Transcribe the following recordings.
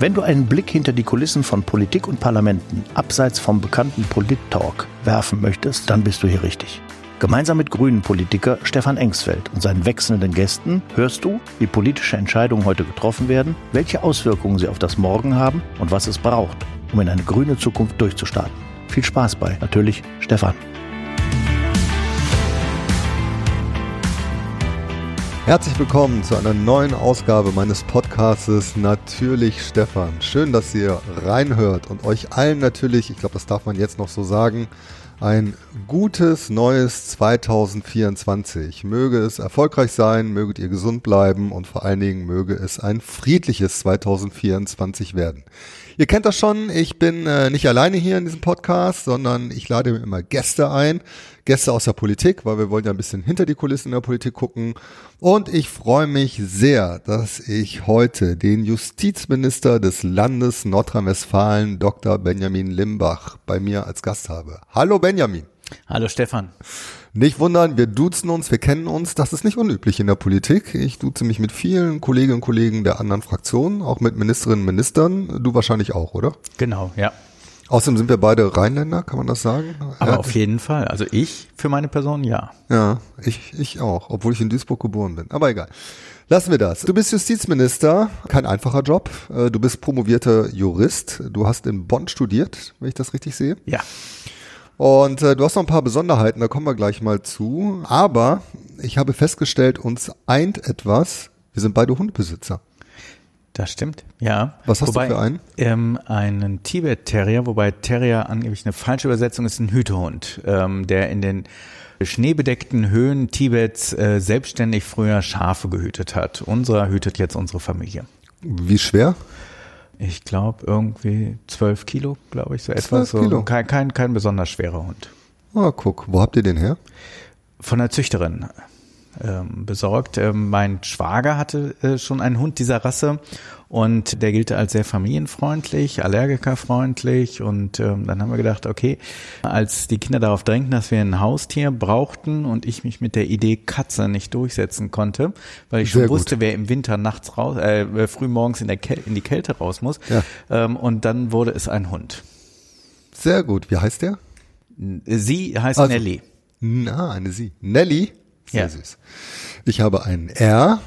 Wenn du einen Blick hinter die Kulissen von Politik und Parlamenten abseits vom bekannten Polit-Talk werfen möchtest, dann bist du hier richtig. Gemeinsam mit Grünen-Politiker Stefan Engsfeld und seinen wechselnden Gästen hörst du, wie politische Entscheidungen heute getroffen werden, welche Auswirkungen sie auf das Morgen haben und was es braucht, um in eine grüne Zukunft durchzustarten. Viel Spaß bei, natürlich Stefan. Herzlich willkommen zu einer neuen Ausgabe meines Podcastes Natürlich Stefan. Schön, dass ihr reinhört und euch allen natürlich, ich glaube, das darf man jetzt noch so sagen, ein gutes neues 2024. Möge es erfolgreich sein, möget ihr gesund bleiben und vor allen Dingen möge es ein friedliches 2024 werden. Ihr kennt das schon, ich bin äh, nicht alleine hier in diesem Podcast, sondern ich lade mir immer Gäste ein, Gäste aus der Politik, weil wir wollen ja ein bisschen hinter die Kulissen der Politik gucken. Und ich freue mich sehr, dass ich heute den Justizminister des Landes Nordrhein-Westfalen, Dr. Benjamin Limbach, bei mir als Gast habe. Hallo Benjamin. Hallo Stefan. Nicht wundern, wir duzen uns, wir kennen uns. Das ist nicht unüblich in der Politik. Ich duze mich mit vielen Kolleginnen und Kollegen der anderen Fraktionen, auch mit Ministerinnen und Ministern. Du wahrscheinlich auch, oder? Genau, ja. Außerdem sind wir beide Rheinländer, kann man das sagen? Aber ja. auf jeden Fall. Also ich für meine Person ja. Ja, ich, ich auch, obwohl ich in Duisburg geboren bin. Aber egal. Lassen wir das. Du bist Justizminister, kein einfacher Job. Äh, du bist promovierter Jurist. Du hast in Bonn studiert, wenn ich das richtig sehe. Ja. Und äh, du hast noch ein paar Besonderheiten, da kommen wir gleich mal zu. Aber ich habe festgestellt, uns eint etwas. Wir sind beide Hundebesitzer. Das stimmt, ja. Was hast wobei, du für einen? Ähm, einen Tibet-Terrier, wobei Terrier angeblich eine falsche Übersetzung ist, ein Hütehund, ähm, der in den schneebedeckten Höhen Tibets äh, selbstständig früher Schafe gehütet hat. Unserer hütet jetzt unsere Familie. Wie schwer? Ich glaube irgendwie zwölf Kilo, glaube ich, so etwas. So kein, kein, kein besonders schwerer Hund. Ah, guck, wo habt ihr den her? Von der Züchterin ähm, besorgt. Ähm, mein Schwager hatte äh, schon einen Hund dieser Rasse und der gilt als sehr familienfreundlich, allergikerfreundlich und ähm, dann haben wir gedacht, okay, als die Kinder darauf drängten, dass wir ein Haustier brauchten und ich mich mit der Idee Katze nicht durchsetzen konnte, weil ich schon sehr wusste, gut. wer im Winter nachts raus, äh, früh morgens in, der Kel in die Kälte raus muss ja. ähm, und dann wurde es ein Hund. Sehr gut. Wie heißt der? Sie heißt also, Nelly. Na, eine Sie. Nelly? Sehr ja. süß. Ich habe einen R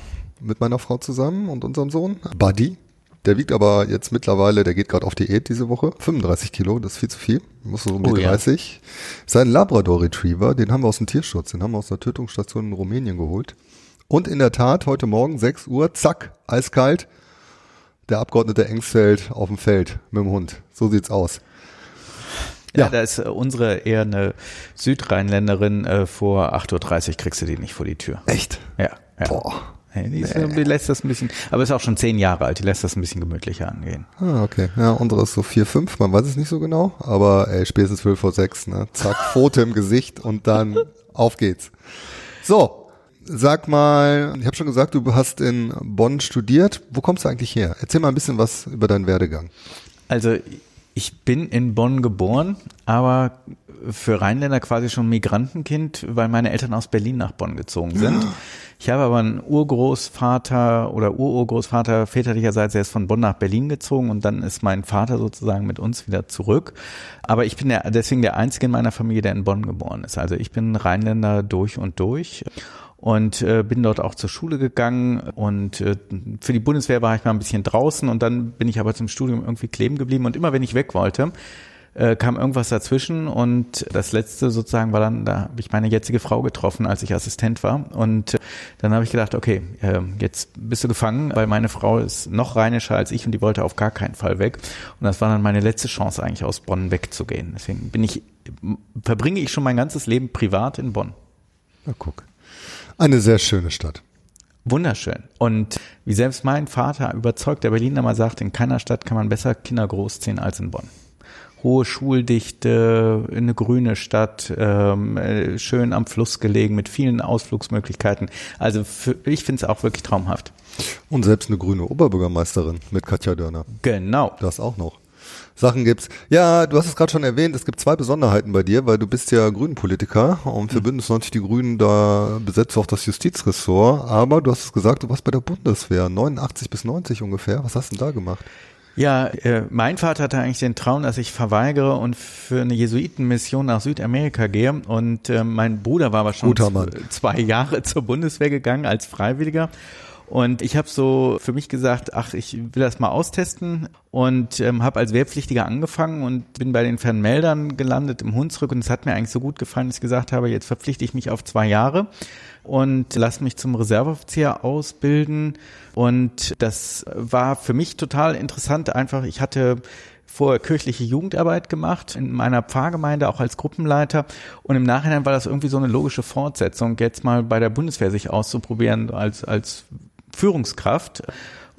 mit meiner Frau zusammen und unserem Sohn, Buddy. Der wiegt aber jetzt mittlerweile, der geht gerade auf Diät diese Woche, 35 Kilo, das ist viel zu viel, muss so um die oh, 30. Ja. Sein Labrador Retriever, den haben wir aus dem Tierschutz, den haben wir aus einer Tötungsstation in Rumänien geholt. Und in der Tat, heute Morgen 6 Uhr, zack, eiskalt, der Abgeordnete Engsfeld auf dem Feld mit dem Hund. So sieht's aus. Ja, ja, da ist äh, unsere eher eine Südrheinländerin. Äh, vor 8.30 Uhr kriegst du die nicht vor die Tür. Echt? Ja. ja. Boah. Hey, die, ist, die, lässt das ein bisschen, aber ist auch schon zehn Jahre alt, die lässt das ein bisschen gemütlicher angehen. Ah, okay. Ja, unsere ist so vier, fünf, man weiß es nicht so genau, aber ey, spätestens zwölf vor sechs, ne? Zack, Foto im Gesicht und dann auf geht's. So, sag mal, ich habe schon gesagt, du hast in Bonn studiert. Wo kommst du eigentlich her? Erzähl mal ein bisschen was über deinen Werdegang. Also ich bin in Bonn geboren, aber für Rheinländer quasi schon Migrantenkind, weil meine Eltern aus Berlin nach Bonn gezogen sind. Ich habe aber einen Urgroßvater oder Ururgroßvater väterlicherseits, der ist von Bonn nach Berlin gezogen und dann ist mein Vater sozusagen mit uns wieder zurück. Aber ich bin der, deswegen der Einzige in meiner Familie, der in Bonn geboren ist. Also ich bin Rheinländer durch und durch und äh, bin dort auch zur Schule gegangen und äh, für die Bundeswehr war ich mal ein bisschen draußen und dann bin ich aber zum Studium irgendwie kleben geblieben und immer wenn ich weg wollte, äh, kam irgendwas dazwischen und das letzte sozusagen war dann, da habe ich meine jetzige Frau getroffen, als ich Assistent war und äh, dann habe ich gedacht, okay, äh, jetzt bist du gefangen, weil meine Frau ist noch rheinischer als ich und die wollte auf gar keinen Fall weg und das war dann meine letzte Chance eigentlich aus Bonn wegzugehen. Deswegen bin ich, verbringe ich schon mein ganzes Leben privat in Bonn. Na guck. Eine sehr schöne Stadt. Wunderschön. Und wie selbst mein Vater überzeugt, der Berliner mal sagt, in keiner Stadt kann man besser Kinder großziehen als in Bonn. Hohe Schuldichte, eine grüne Stadt, ähm, äh, schön am Fluss gelegen mit vielen Ausflugsmöglichkeiten. Also für, ich finde es auch wirklich traumhaft. Und selbst eine grüne Oberbürgermeisterin mit Katja Dörner. Genau. Das auch noch. Sachen gibt's. Ja, du hast es gerade schon erwähnt, es gibt zwei Besonderheiten bei dir, weil du bist ja Grünen-Politiker und für mhm. Bündnis 90 die Grünen, da besetzt du auch das Justizressort, aber du hast es gesagt, du warst bei der Bundeswehr, 89 bis 90 ungefähr. Was hast du denn da gemacht? Ja, äh, mein Vater hatte eigentlich den Traum, dass ich verweigere und für eine Jesuitenmission nach Südamerika gehe. Und äh, mein Bruder war aber schon zwei Jahre zur Bundeswehr gegangen als Freiwilliger. Und ich habe so für mich gesagt, ach, ich will das mal austesten und ähm, habe als Wehrpflichtiger angefangen und bin bei den Fernmeldern gelandet im Hunsrück und es hat mir eigentlich so gut gefallen, dass ich gesagt habe, jetzt verpflichte ich mich auf zwei Jahre und lasse mich zum Reserveoffizier ausbilden. Und das war für mich total interessant. Einfach, ich hatte vorher kirchliche Jugendarbeit gemacht in meiner Pfarrgemeinde auch als Gruppenleiter und im Nachhinein war das irgendwie so eine logische Fortsetzung jetzt mal bei der Bundeswehr sich auszuprobieren als als Führungskraft.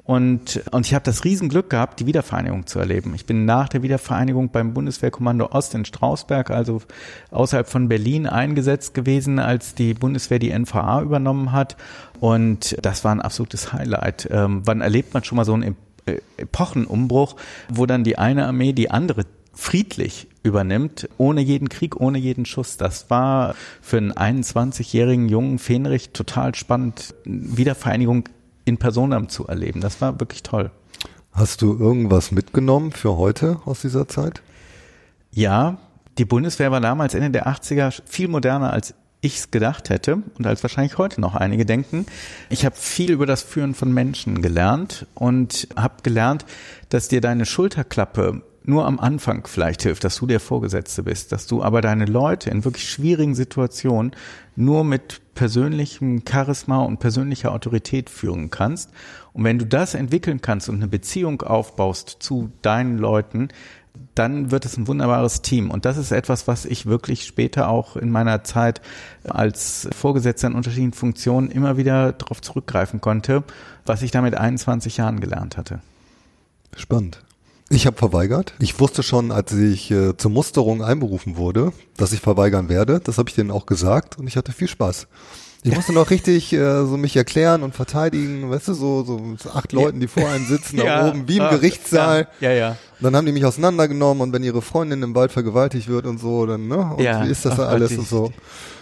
Und, und ich habe das Riesenglück gehabt, die Wiedervereinigung zu erleben. Ich bin nach der Wiedervereinigung beim Bundeswehrkommando Ost in Strausberg, also außerhalb von Berlin, eingesetzt gewesen, als die Bundeswehr die NVA übernommen hat. Und das war ein absolutes Highlight. Ähm, wann erlebt man schon mal so einen äh, Epochenumbruch, wo dann die eine Armee die andere friedlich übernimmt, ohne jeden Krieg, ohne jeden Schuss. Das war für einen 21-jährigen jungen Fähnrich total spannend, Wiedervereinigung in Personam zu erleben. Das war wirklich toll. Hast du irgendwas mitgenommen für heute aus dieser Zeit? Ja, die Bundeswehr war damals Ende der 80er viel moderner als ich es gedacht hätte und als wahrscheinlich heute noch einige denken. Ich habe viel über das Führen von Menschen gelernt und habe gelernt, dass dir deine Schulterklappe nur am Anfang vielleicht hilft, dass du der Vorgesetzte bist, dass du aber deine Leute in wirklich schwierigen Situationen nur mit persönlichem Charisma und persönlicher Autorität führen kannst. Und wenn du das entwickeln kannst und eine Beziehung aufbaust zu deinen Leuten, dann wird es ein wunderbares Team. Und das ist etwas, was ich wirklich später auch in meiner Zeit als Vorgesetzter in unterschiedlichen Funktionen immer wieder darauf zurückgreifen konnte, was ich da mit 21 Jahren gelernt hatte. Spannend. Ich habe verweigert. Ich wusste schon, als ich äh, zur Musterung einberufen wurde, dass ich verweigern werde. Das habe ich denen auch gesagt und ich hatte viel Spaß. Ich musste noch richtig äh, so mich erklären und verteidigen, weißt du, so, so acht Leuten, die vor einem sitzen, ja, da oben, wie im ah, Gerichtssaal. Ja, ja. Und dann haben die mich auseinandergenommen und wenn ihre Freundin im Wald vergewaltigt wird und so, dann, ne? Und ja. wie ist das da alles Gott, und so.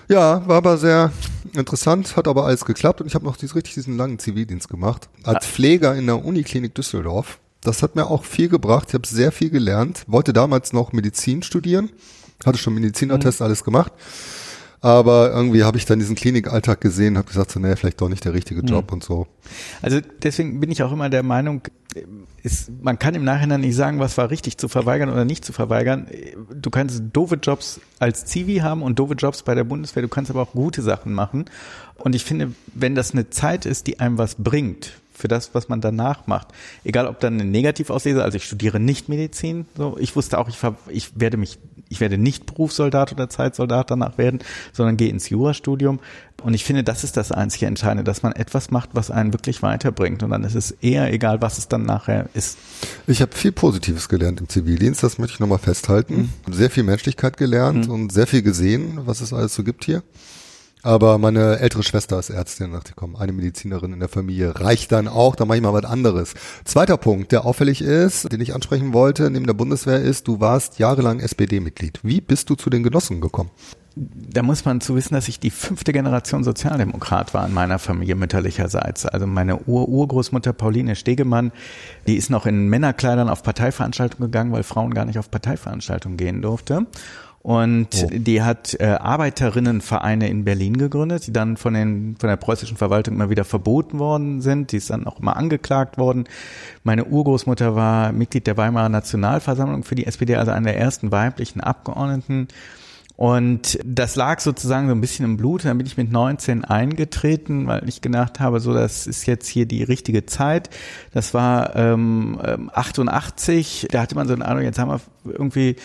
Ja, war aber sehr interessant, hat aber alles geklappt und ich habe noch dieses, richtig diesen langen Zivildienst gemacht. Als Pfleger in der Uniklinik Düsseldorf. Das hat mir auch viel gebracht. Ich habe sehr viel gelernt. Wollte damals noch Medizin studieren. Hatte schon Medizinertest mhm. alles gemacht. Aber irgendwie habe ich dann diesen Klinikalltag gesehen, habe gesagt, so, naja, vielleicht doch nicht der richtige hm. Job mhm. und so. Also deswegen bin ich auch immer der Meinung, ist, man kann im Nachhinein nicht sagen, was war richtig zu verweigern oder nicht zu verweigern. Du kannst doofe Jobs als Zivi haben und doofe Jobs bei der Bundeswehr, du kannst aber auch gute Sachen machen. Und ich finde, wenn das eine Zeit ist, die einem was bringt, für das, was man danach macht. Egal, ob dann eine Negativauslese, also ich studiere nicht Medizin, so, ich wusste auch, ich, ich werde mich, ich werde nicht Berufssoldat oder Zeitsoldat danach werden, sondern gehe ins Jurastudium. Und ich finde, das ist das einzige Entscheidende, dass man etwas macht, was einen wirklich weiterbringt. Und dann ist es eher egal, was es dann nachher ist. Ich habe viel Positives gelernt im Zivildienst, das möchte ich nochmal festhalten. Mhm. Sehr viel Menschlichkeit gelernt mhm. und sehr viel gesehen, was es alles so gibt hier. Aber meine ältere Schwester ist Ärztin, dachte ich, komm, eine Medizinerin in der Familie reicht dann auch, dann mache ich mal was anderes. Zweiter Punkt, der auffällig ist, den ich ansprechen wollte, neben der Bundeswehr ist, du warst jahrelang SPD-Mitglied. Wie bist du zu den Genossen gekommen? Da muss man zu wissen, dass ich die fünfte Generation Sozialdemokrat war in meiner Familie mütterlicherseits. Also meine Ur-Urgroßmutter Pauline Stegemann, die ist noch in Männerkleidern auf Parteiveranstaltungen gegangen, weil Frauen gar nicht auf Parteiveranstaltungen gehen durfte. Und oh. die hat äh, Arbeiterinnenvereine in Berlin gegründet, die dann von, den, von der preußischen Verwaltung immer wieder verboten worden sind. Die ist dann auch immer angeklagt worden. Meine Urgroßmutter war Mitglied der Weimarer Nationalversammlung für die SPD, also eine der ersten weiblichen Abgeordneten. Und das lag sozusagen so ein bisschen im Blut. Dann bin ich mit 19 eingetreten, weil ich gedacht habe, so das ist jetzt hier die richtige Zeit. Das war ähm, 88. Ähm, da hatte man so eine Ahnung, jetzt haben wir irgendwie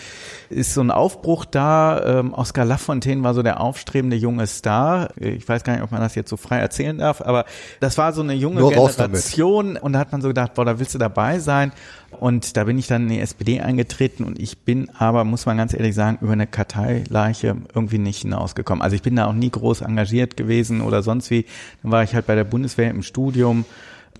ist so ein Aufbruch da. Ähm, Oscar Lafontaine war so der aufstrebende junge Star. Ich weiß gar nicht, ob man das jetzt so frei erzählen darf, aber das war so eine junge Nur Generation. Und da hat man so gedacht, boah, da willst du dabei sein. Und da bin ich dann in die SPD eingetreten und ich bin aber, muss man ganz ehrlich sagen, über eine Karteileiche irgendwie nicht hinausgekommen. Also ich bin da auch nie groß engagiert gewesen oder sonst wie. Dann war ich halt bei der Bundeswehr im Studium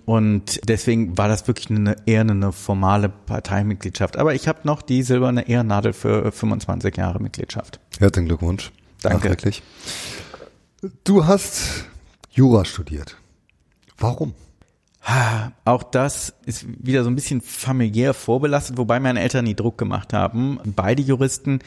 und deswegen war das wirklich eine, eher eine formale Parteimitgliedschaft. Aber ich habe noch die silberne Ehrennadel für 25 Jahre Mitgliedschaft. Herzlichen Glückwunsch. Danke. Du hast Jura studiert. Warum? Auch das ist wieder so ein bisschen familiär vorbelastet, wobei meine Eltern nie Druck gemacht haben. Beide Juristen.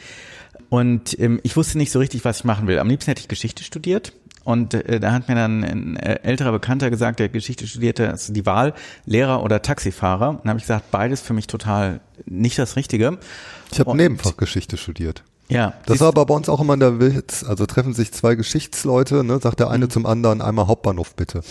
Und ähm, ich wusste nicht so richtig, was ich machen will. Am liebsten hätte ich Geschichte studiert. Und äh, da hat mir dann ein äh, älterer Bekannter gesagt, der Geschichte studierte, also die Wahl, Lehrer oder Taxifahrer. Und habe ich gesagt, beides für mich total nicht das Richtige. Ich habe Nebenfach Geschichte studiert. Ja. Das war aber bei uns auch immer der Witz. Also treffen sich zwei Geschichtsleute, ne, sagt der eine mhm. zum anderen einmal Hauptbahnhof bitte.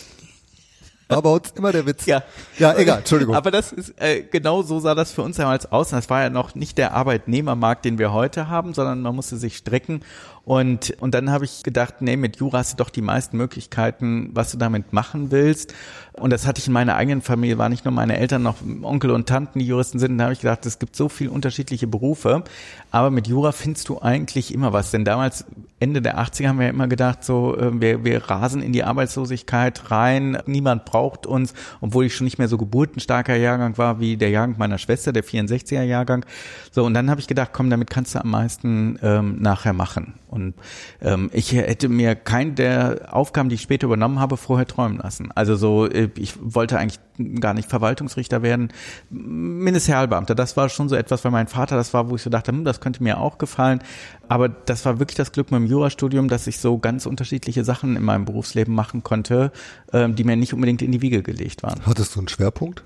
War bei uns immer der Witz. Ja. Ja, egal, Entschuldigung. Aber das ist, äh, genau so sah das für uns damals aus. Das war ja noch nicht der Arbeitnehmermarkt, den wir heute haben, sondern man musste sich strecken und, und dann habe ich gedacht, nee, mit Jura hast du doch die meisten Möglichkeiten, was du damit machen willst. Und das hatte ich in meiner eigenen Familie, war nicht nur meine Eltern, noch Onkel und Tanten, die Juristen sind. Da habe ich gedacht, es gibt so viele unterschiedliche Berufe. Aber mit Jura findest du eigentlich immer was. Denn damals, Ende der 80er, haben wir ja immer gedacht, so, äh, wir, wir rasen in die Arbeitslosigkeit rein. Niemand braucht uns, obwohl ich schon nicht mehr so geburtenstarker Jahrgang war wie der Jahrgang meiner Schwester, der 64er Jahrgang. So, und dann habe ich gedacht, komm, damit kannst du am meisten ähm, nachher machen. Und ähm, ich hätte mir keinen der Aufgaben, die ich später übernommen habe, vorher träumen lassen. Also so, äh, ich wollte eigentlich gar nicht Verwaltungsrichter werden, Ministerialbeamter. Das war schon so etwas, weil mein Vater das war, wo ich so dachte, hm, das könnte mir auch gefallen. Aber das war wirklich das Glück mit dem Jurastudium, dass ich so ganz unterschiedliche Sachen in meinem Berufsleben machen konnte, ähm, die mir nicht unbedingt in die Wiege gelegt waren. Hattest du einen Schwerpunkt?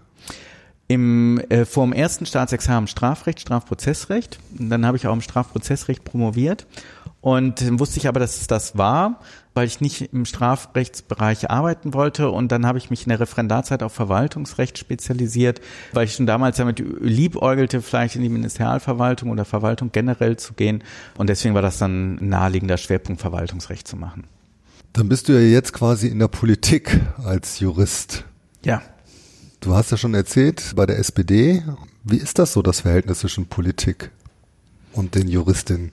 im äh, vor dem ersten Staatsexamen Strafrecht, Strafprozessrecht. dann habe ich auch im Strafprozessrecht promoviert und dann wusste ich aber, dass es das war, weil ich nicht im Strafrechtsbereich arbeiten wollte. Und dann habe ich mich in der Referendarzeit auf Verwaltungsrecht spezialisiert, weil ich schon damals damit liebäugelte, vielleicht in die Ministerialverwaltung oder Verwaltung generell zu gehen. Und deswegen war das dann ein naheliegender Schwerpunkt, Verwaltungsrecht zu machen. Dann bist du ja jetzt quasi in der Politik als Jurist. Ja. Du hast ja schon erzählt, bei der SPD, wie ist das so, das Verhältnis zwischen Politik und den Juristinnen?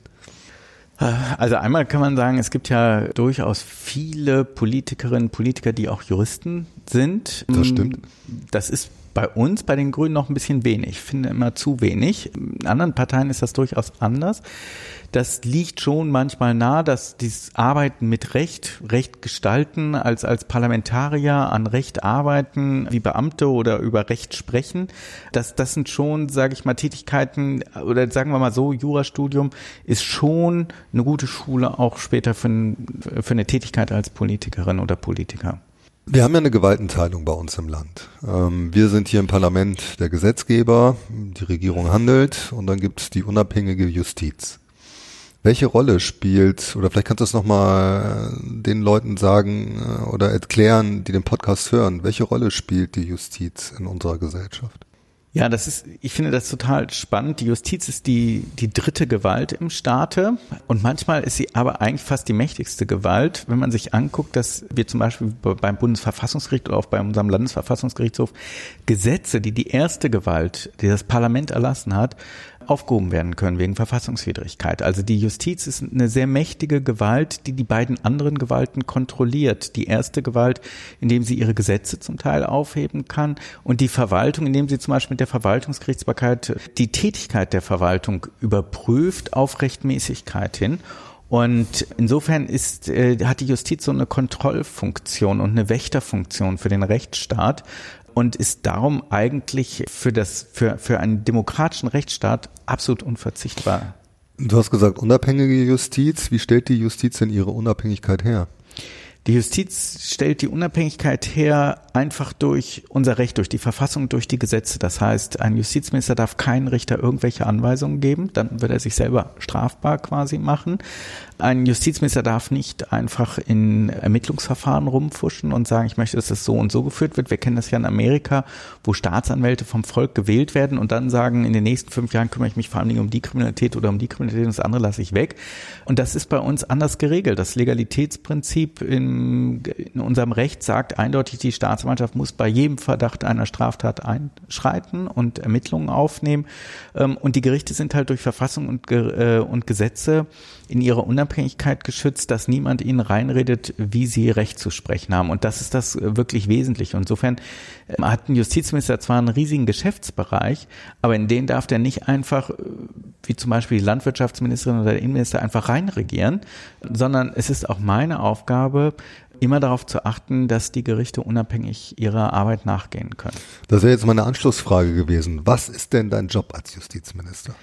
Also einmal kann man sagen, es gibt ja durchaus viele Politikerinnen und Politiker, die auch Juristen sind. Das stimmt. Das ist bei uns, bei den Grünen, noch ein bisschen wenig. Ich finde immer zu wenig. In anderen Parteien ist das durchaus anders das liegt schon manchmal nahe, dass dieses Arbeiten mit Recht, Recht gestalten, als, als Parlamentarier an Recht arbeiten, wie Beamte oder über Recht sprechen, das, das sind schon, sage ich mal, Tätigkeiten, oder sagen wir mal so, Jurastudium ist schon eine gute Schule auch später für, für eine Tätigkeit als Politikerin oder Politiker. Wir haben ja eine Gewaltenteilung bei uns im Land. Ähm, wir sind hier im Parlament der Gesetzgeber, die Regierung handelt und dann gibt es die unabhängige Justiz. Welche Rolle spielt, oder vielleicht kannst du es nochmal äh, den Leuten sagen äh, oder erklären, die den Podcast hören, welche Rolle spielt die Justiz in unserer Gesellschaft? Ja, das ist, ich finde das total spannend. Die Justiz ist die, die dritte Gewalt im Staate und manchmal ist sie aber eigentlich fast die mächtigste Gewalt, wenn man sich anguckt, dass wir zum Beispiel beim Bundesverfassungsgericht oder auch bei unserem Landesverfassungsgerichtshof Gesetze, die die erste Gewalt, die das Parlament erlassen hat, aufgehoben werden können wegen Verfassungswidrigkeit. Also die Justiz ist eine sehr mächtige Gewalt, die die beiden anderen Gewalten kontrolliert. Die erste Gewalt, indem sie ihre Gesetze zum Teil aufheben kann und die Verwaltung, indem sie zum Beispiel mit der Verwaltungsgerichtsbarkeit die Tätigkeit der Verwaltung überprüft auf Rechtmäßigkeit hin. Und insofern ist, äh, hat die Justiz so eine Kontrollfunktion und eine Wächterfunktion für den Rechtsstaat, und ist darum eigentlich für das, für, für einen demokratischen Rechtsstaat absolut unverzichtbar. Du hast gesagt, unabhängige Justiz. Wie stellt die Justiz denn ihre Unabhängigkeit her? Die Justiz stellt die Unabhängigkeit her einfach durch unser Recht, durch die Verfassung, durch die Gesetze. Das heißt, ein Justizminister darf keinen Richter irgendwelche Anweisungen geben, dann wird er sich selber strafbar quasi machen. Ein Justizminister darf nicht einfach in Ermittlungsverfahren rumfuschen und sagen, ich möchte, dass das so und so geführt wird. Wir kennen das ja in Amerika, wo Staatsanwälte vom Volk gewählt werden und dann sagen, in den nächsten fünf Jahren kümmere ich mich vor allen Dingen um die Kriminalität oder um die Kriminalität und das andere lasse ich weg. Und das ist bei uns anders geregelt. Das Legalitätsprinzip in, in unserem Recht sagt eindeutig, die Staatsanwaltschaft muss bei jedem Verdacht einer Straftat einschreiten und Ermittlungen aufnehmen. Ähm, und die Gerichte sind halt durch Verfassung und, äh, und Gesetze in ihrer Unabhängigkeit geschützt, dass niemand ihnen reinredet, wie sie Recht zu sprechen haben. Und das ist das äh, wirklich Wesentliche. Insofern äh, hat ein Justizminister zwar einen riesigen Geschäftsbereich, aber in den darf der nicht einfach, äh, wie zum Beispiel die Landwirtschaftsministerin oder der Innenminister, einfach reinregieren, sondern es ist auch meine Aufgabe, immer darauf zu achten, dass die Gerichte unabhängig ihrer Arbeit nachgehen können. Das wäre jetzt meine Anschlussfrage gewesen. Was ist denn dein Job als Justizminister?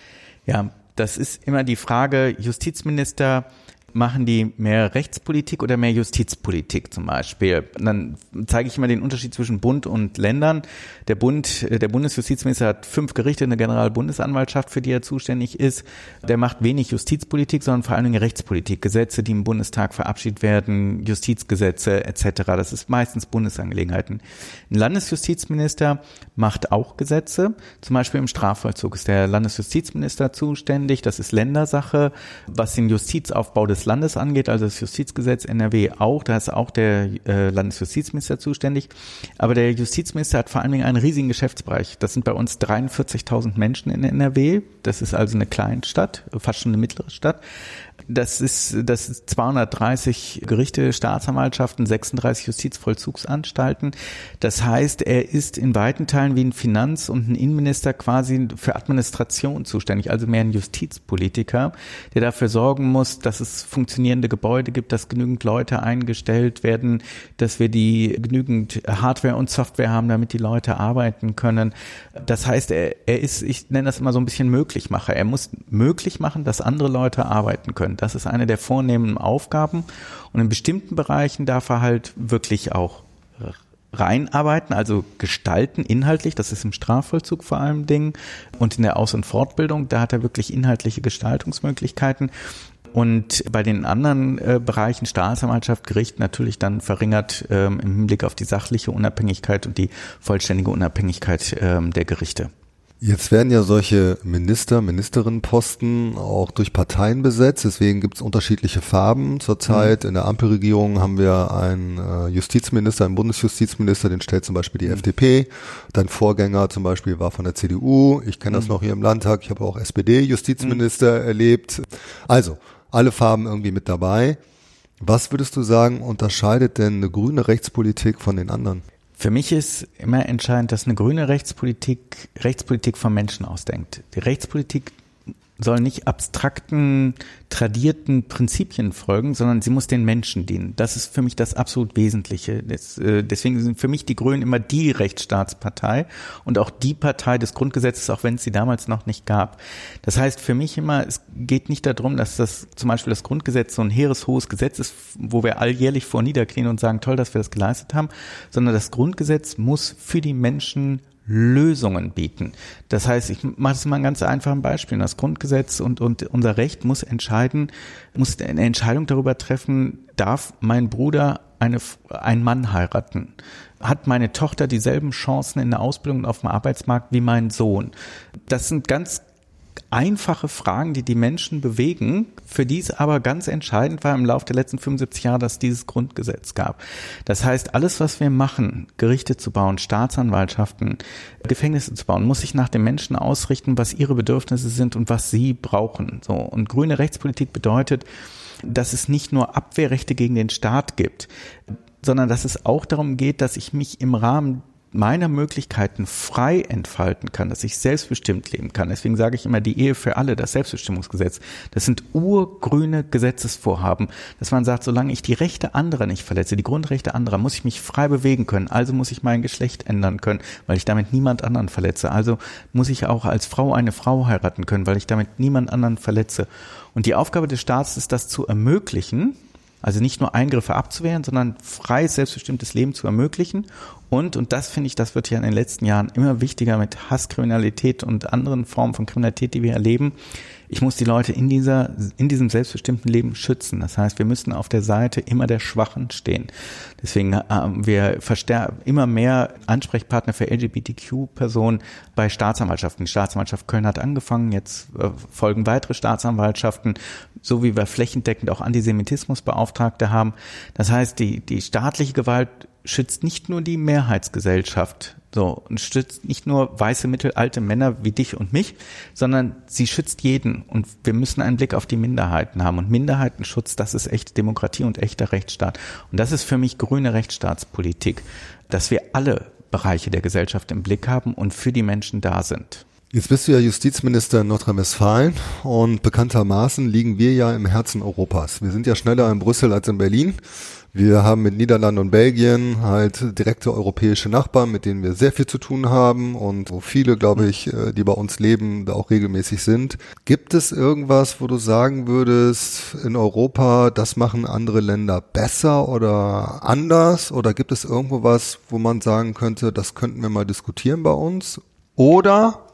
Ja, das ist immer die Frage, Justizminister machen die mehr Rechtspolitik oder mehr Justizpolitik zum Beispiel? Und dann zeige ich immer den Unterschied zwischen Bund und Ländern. Der Bund, der Bundesjustizminister hat fünf Gerichte, eine Generalbundesanwaltschaft, für die er zuständig ist. Der macht wenig Justizpolitik, sondern vor allen Dingen Rechtspolitik. Gesetze, die im Bundestag verabschiedet werden, Justizgesetze etc. Das ist meistens Bundesangelegenheiten. Ein Landesjustizminister macht auch Gesetze. Zum Beispiel im Strafvollzug ist der Landesjustizminister zuständig. Das ist Ländersache. Was den Justizaufbau des des Landes angeht, also das Justizgesetz NRW auch, da ist auch der äh, Landesjustizminister zuständig. Aber der Justizminister hat vor allen Dingen einen riesigen Geschäftsbereich. Das sind bei uns 43.000 Menschen in NRW. Das ist also eine Kleinstadt, fast schon eine mittlere Stadt. Das ist, das ist 230 Gerichte, Staatsanwaltschaften, 36 Justizvollzugsanstalten. Das heißt, er ist in weiten Teilen wie ein Finanz- und ein Innenminister quasi für Administration zuständig, also mehr ein Justizpolitiker, der dafür sorgen muss, dass es funktionierende Gebäude gibt, dass genügend Leute eingestellt werden, dass wir die genügend Hardware und Software haben, damit die Leute arbeiten können. Das heißt, er, er ist, ich nenne das immer so ein bisschen Möglichmacher. Er muss möglich machen, dass andere Leute arbeiten können. Das ist eine der vornehmen Aufgaben. Und in bestimmten Bereichen darf er halt wirklich auch reinarbeiten, also gestalten inhaltlich, das ist im Strafvollzug vor allem Ding und in der Aus- und Fortbildung, da hat er wirklich inhaltliche Gestaltungsmöglichkeiten. Und bei den anderen äh, Bereichen Staatsanwaltschaft, Gericht natürlich dann verringert ähm, im Hinblick auf die sachliche Unabhängigkeit und die vollständige Unabhängigkeit ähm, der Gerichte. Jetzt werden ja solche Minister, Ministerinnenposten auch durch Parteien besetzt, deswegen gibt es unterschiedliche Farben. Zurzeit mhm. in der Ampelregierung haben wir einen äh, Justizminister, einen Bundesjustizminister, den stellt zum Beispiel die mhm. FDP. Dein Vorgänger zum Beispiel war von der CDU. Ich kenne das mhm. noch hier im Landtag. Ich habe auch SPD-Justizminister mhm. erlebt. Also, alle Farben irgendwie mit dabei. Was würdest du sagen, unterscheidet denn eine grüne Rechtspolitik von den anderen? Für mich ist immer entscheidend, dass eine grüne Rechtspolitik Rechtspolitik vom Menschen ausdenkt. Die Rechtspolitik soll nicht abstrakten, tradierten Prinzipien folgen, sondern sie muss den Menschen dienen. Das ist für mich das absolut Wesentliche. Äh, deswegen sind für mich die Grünen immer die Rechtsstaatspartei und auch die Partei des Grundgesetzes, auch wenn es sie damals noch nicht gab. Das heißt für mich immer, es geht nicht darum, dass das zum Beispiel das Grundgesetz so ein heereshohes Gesetz ist, wo wir alljährlich vor niederknien und sagen, toll, dass wir das geleistet haben, sondern das Grundgesetz muss für die Menschen Lösungen bieten. Das heißt, ich mache es mal ein ganz einfaches Beispiel. Das Grundgesetz und, und unser Recht muss entscheiden, muss eine Entscheidung darüber treffen, darf mein Bruder eine, einen Mann heiraten? Hat meine Tochter dieselben Chancen in der Ausbildung und auf dem Arbeitsmarkt wie mein Sohn? Das sind ganz einfache Fragen, die die Menschen bewegen, für die es aber ganz entscheidend war im Laufe der letzten 75 Jahre, dass dieses Grundgesetz gab. Das heißt, alles, was wir machen, Gerichte zu bauen, Staatsanwaltschaften, Gefängnisse zu bauen, muss sich nach den Menschen ausrichten, was ihre Bedürfnisse sind und was sie brauchen. So. Und grüne Rechtspolitik bedeutet, dass es nicht nur Abwehrrechte gegen den Staat gibt, sondern dass es auch darum geht, dass ich mich im Rahmen meiner Möglichkeiten frei entfalten kann, dass ich selbstbestimmt leben kann. Deswegen sage ich immer die Ehe für alle, das Selbstbestimmungsgesetz. Das sind urgrüne Gesetzesvorhaben, dass man sagt, solange ich die Rechte anderer nicht verletze, die Grundrechte anderer, muss ich mich frei bewegen können. Also muss ich mein Geschlecht ändern können, weil ich damit niemand anderen verletze. Also muss ich auch als Frau eine Frau heiraten können, weil ich damit niemand anderen verletze. Und die Aufgabe des Staates ist, das zu ermöglichen, also nicht nur Eingriffe abzuwehren, sondern freies, selbstbestimmtes Leben zu ermöglichen. Und, und das finde ich, das wird ja in den letzten Jahren immer wichtiger mit Hasskriminalität und anderen Formen von Kriminalität, die wir erleben. Ich muss die Leute in dieser, in diesem selbstbestimmten Leben schützen. Das heißt, wir müssen auf der Seite immer der Schwachen stehen. Deswegen haben wir verstärkt immer mehr Ansprechpartner für LGBTQ-Personen bei Staatsanwaltschaften. Die Staatsanwaltschaft Köln hat angefangen, jetzt äh, folgen weitere Staatsanwaltschaften so wie wir flächendeckend auch Antisemitismusbeauftragte haben. Das heißt, die, die staatliche Gewalt schützt nicht nur die Mehrheitsgesellschaft, so, und schützt nicht nur weiße, mittelalte Männer wie dich und mich, sondern sie schützt jeden. Und wir müssen einen Blick auf die Minderheiten haben. Und Minderheitenschutz, das ist echte Demokratie und echter Rechtsstaat. Und das ist für mich grüne Rechtsstaatspolitik, dass wir alle Bereiche der Gesellschaft im Blick haben und für die Menschen da sind. Jetzt bist du ja Justizminister in Nordrhein-Westfalen und bekanntermaßen liegen wir ja im Herzen Europas. Wir sind ja schneller in Brüssel als in Berlin. Wir haben mit Niederlanden und Belgien halt direkte europäische Nachbarn, mit denen wir sehr viel zu tun haben und wo viele, glaube ich, äh, die bei uns leben, da auch regelmäßig sind. Gibt es irgendwas, wo du sagen würdest, in Europa, das machen andere Länder besser oder anders? Oder gibt es irgendwo was, wo man sagen könnte, das könnten wir mal diskutieren bei uns? Oder,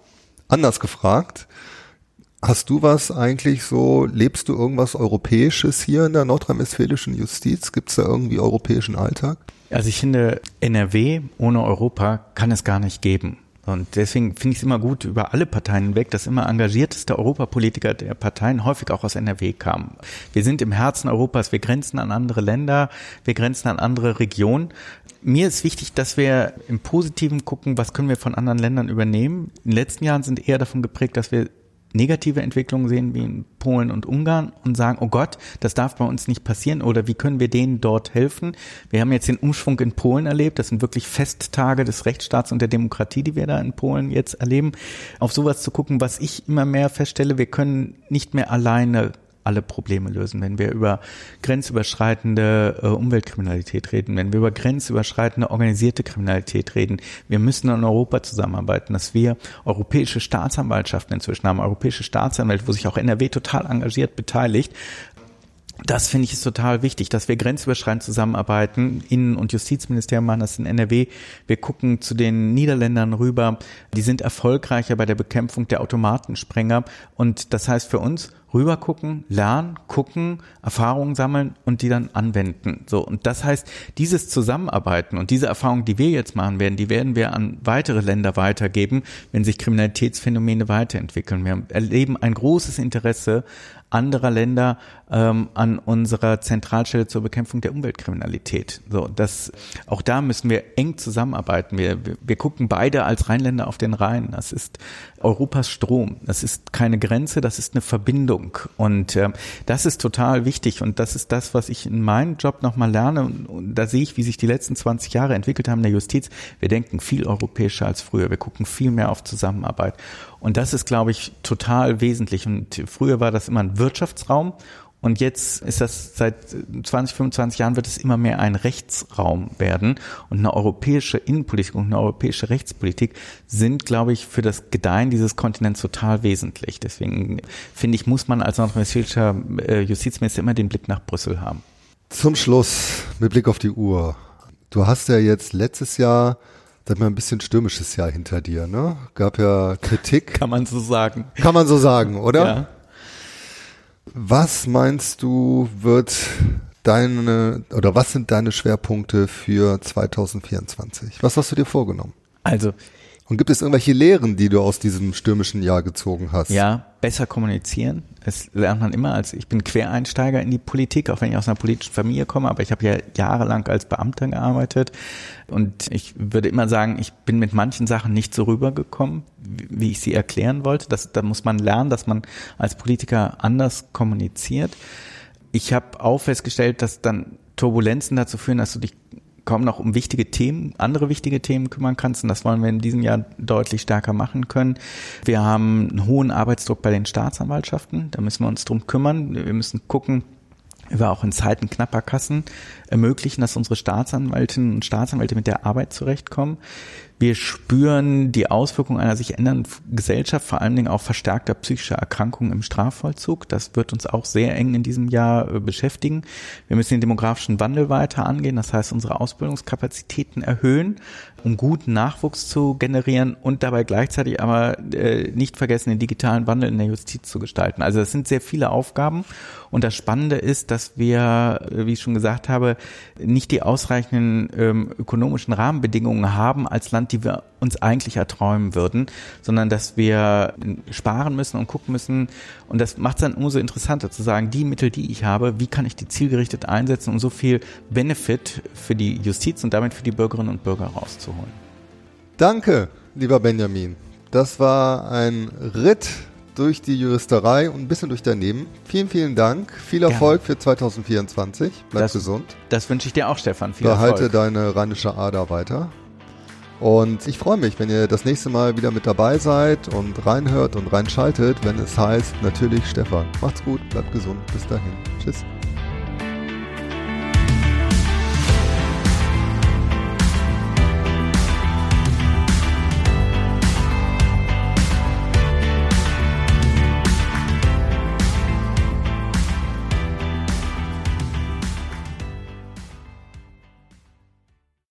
anders gefragt, Hast du was eigentlich so, lebst du irgendwas Europäisches hier in der nordrhein-westfälischen Justiz? Gibt es da irgendwie europäischen Alltag? Also ich finde, NRW ohne Europa kann es gar nicht geben. Und deswegen finde ich es immer gut über alle Parteien hinweg, dass immer engagierteste Europapolitiker der Parteien häufig auch aus NRW kamen. Wir sind im Herzen Europas, wir grenzen an andere Länder, wir grenzen an andere Regionen. Mir ist wichtig, dass wir im Positiven gucken, was können wir von anderen Ländern übernehmen. In den letzten Jahren sind eher davon geprägt, dass wir negative Entwicklungen sehen wie in Polen und Ungarn und sagen, oh Gott, das darf bei uns nicht passieren oder wie können wir denen dort helfen? Wir haben jetzt den Umschwung in Polen erlebt. Das sind wirklich Festtage des Rechtsstaats und der Demokratie, die wir da in Polen jetzt erleben. Auf sowas zu gucken, was ich immer mehr feststelle, wir können nicht mehr alleine alle Probleme lösen. Wenn wir über grenzüberschreitende äh, Umweltkriminalität reden, wenn wir über grenzüberschreitende organisierte Kriminalität reden, wir müssen in Europa zusammenarbeiten, dass wir europäische Staatsanwaltschaften inzwischen haben, europäische Staatsanwälte, wo sich auch NRW total engagiert beteiligt, das finde ich ist total wichtig, dass wir grenzüberschreitend zusammenarbeiten. Innen- und Justizministerium machen das in NRW. Wir gucken zu den Niederländern rüber. Die sind erfolgreicher bei der Bekämpfung der Automatensprenger. Und das heißt für uns, rüber gucken, lernen, gucken, Erfahrungen sammeln und die dann anwenden. So. Und das heißt, dieses Zusammenarbeiten und diese Erfahrungen, die wir jetzt machen werden, die werden wir an weitere Länder weitergeben, wenn sich Kriminalitätsphänomene weiterentwickeln. Wir erleben ein großes Interesse anderer Länder ähm, an unserer Zentralstelle zur Bekämpfung der Umweltkriminalität. So, das, auch da müssen wir eng zusammenarbeiten. Wir, wir, wir gucken beide als Rheinländer auf den Rhein. Das ist Europas Strom. Das ist keine Grenze, das ist eine Verbindung. Und äh, das ist total wichtig. Und das ist das, was ich in meinem Job nochmal lerne. Und, und da sehe ich, wie sich die letzten 20 Jahre entwickelt haben in der Justiz. Wir denken viel europäischer als früher. Wir gucken viel mehr auf Zusammenarbeit. Und das ist, glaube ich, total wesentlich. Und früher war das immer ein Wirtschaftsraum. Und jetzt ist das seit 20, 25 Jahren wird es immer mehr ein Rechtsraum werden. Und eine europäische Innenpolitik und eine europäische Rechtspolitik sind, glaube ich, für das Gedeihen dieses Kontinents total wesentlich. Deswegen finde ich, muss man als nordrhein-westfälischer äh, Justizminister immer den Blick nach Brüssel haben. Zum Schluss, mit Blick auf die Uhr. Du hast ja jetzt letztes Jahr sag mal, ein bisschen stürmisches Jahr hinter dir, ne? Gab ja Kritik. Kann man so sagen. Kann man so sagen, oder? Ja. Was meinst du, wird deine, oder was sind deine Schwerpunkte für 2024? Was hast du dir vorgenommen? Also, und gibt es irgendwelche Lehren, die du aus diesem stürmischen Jahr gezogen hast? Ja, besser kommunizieren. Das lernt man immer als, ich bin Quereinsteiger in die Politik, auch wenn ich aus einer politischen Familie komme, aber ich habe ja jahrelang als Beamter gearbeitet. Und ich würde immer sagen, ich bin mit manchen Sachen nicht so rübergekommen, wie ich sie erklären wollte. Das, da muss man lernen, dass man als Politiker anders kommuniziert. Ich habe auch festgestellt, dass dann Turbulenzen dazu führen, dass du dich kaum noch um wichtige Themen, andere wichtige Themen kümmern kannst. Und das wollen wir in diesem Jahr deutlich stärker machen können. Wir haben einen hohen Arbeitsdruck bei den Staatsanwaltschaften. Da müssen wir uns drum kümmern. Wir müssen gucken, wir auch in Zeiten knapper Kassen ermöglichen, dass unsere Staatsanwältinnen und Staatsanwälte mit der Arbeit zurechtkommen. Wir spüren die Auswirkungen einer sich ändernden Gesellschaft, vor allen Dingen auch verstärkter psychischer Erkrankungen im Strafvollzug. Das wird uns auch sehr eng in diesem Jahr äh, beschäftigen. Wir müssen den demografischen Wandel weiter angehen, das heißt unsere Ausbildungskapazitäten erhöhen, um guten Nachwuchs zu generieren und dabei gleichzeitig aber äh, nicht vergessen, den digitalen Wandel in der Justiz zu gestalten. Also das sind sehr viele Aufgaben und das Spannende ist, dass wir, äh, wie ich schon gesagt habe, nicht die ausreichenden ähm, ökonomischen Rahmenbedingungen haben als Land, die wir uns eigentlich erträumen würden, sondern dass wir sparen müssen und gucken müssen. Und das macht es dann umso interessanter zu sagen, die Mittel, die ich habe, wie kann ich die zielgerichtet einsetzen, um so viel Benefit für die Justiz und damit für die Bürgerinnen und Bürger rauszuholen. Danke, lieber Benjamin. Das war ein Ritt durch die Juristerei und ein bisschen durch daneben. Vielen, vielen Dank. Viel Erfolg Gerne. für 2024. Bleib das, gesund. Das wünsche ich dir auch, Stefan. Viel Behalte Erfolg. deine rheinische Ader weiter. Und ich freue mich, wenn ihr das nächste Mal wieder mit dabei seid und reinhört und reinschaltet, wenn es heißt, natürlich Stefan. Macht's gut, bleibt gesund. Bis dahin. Tschüss.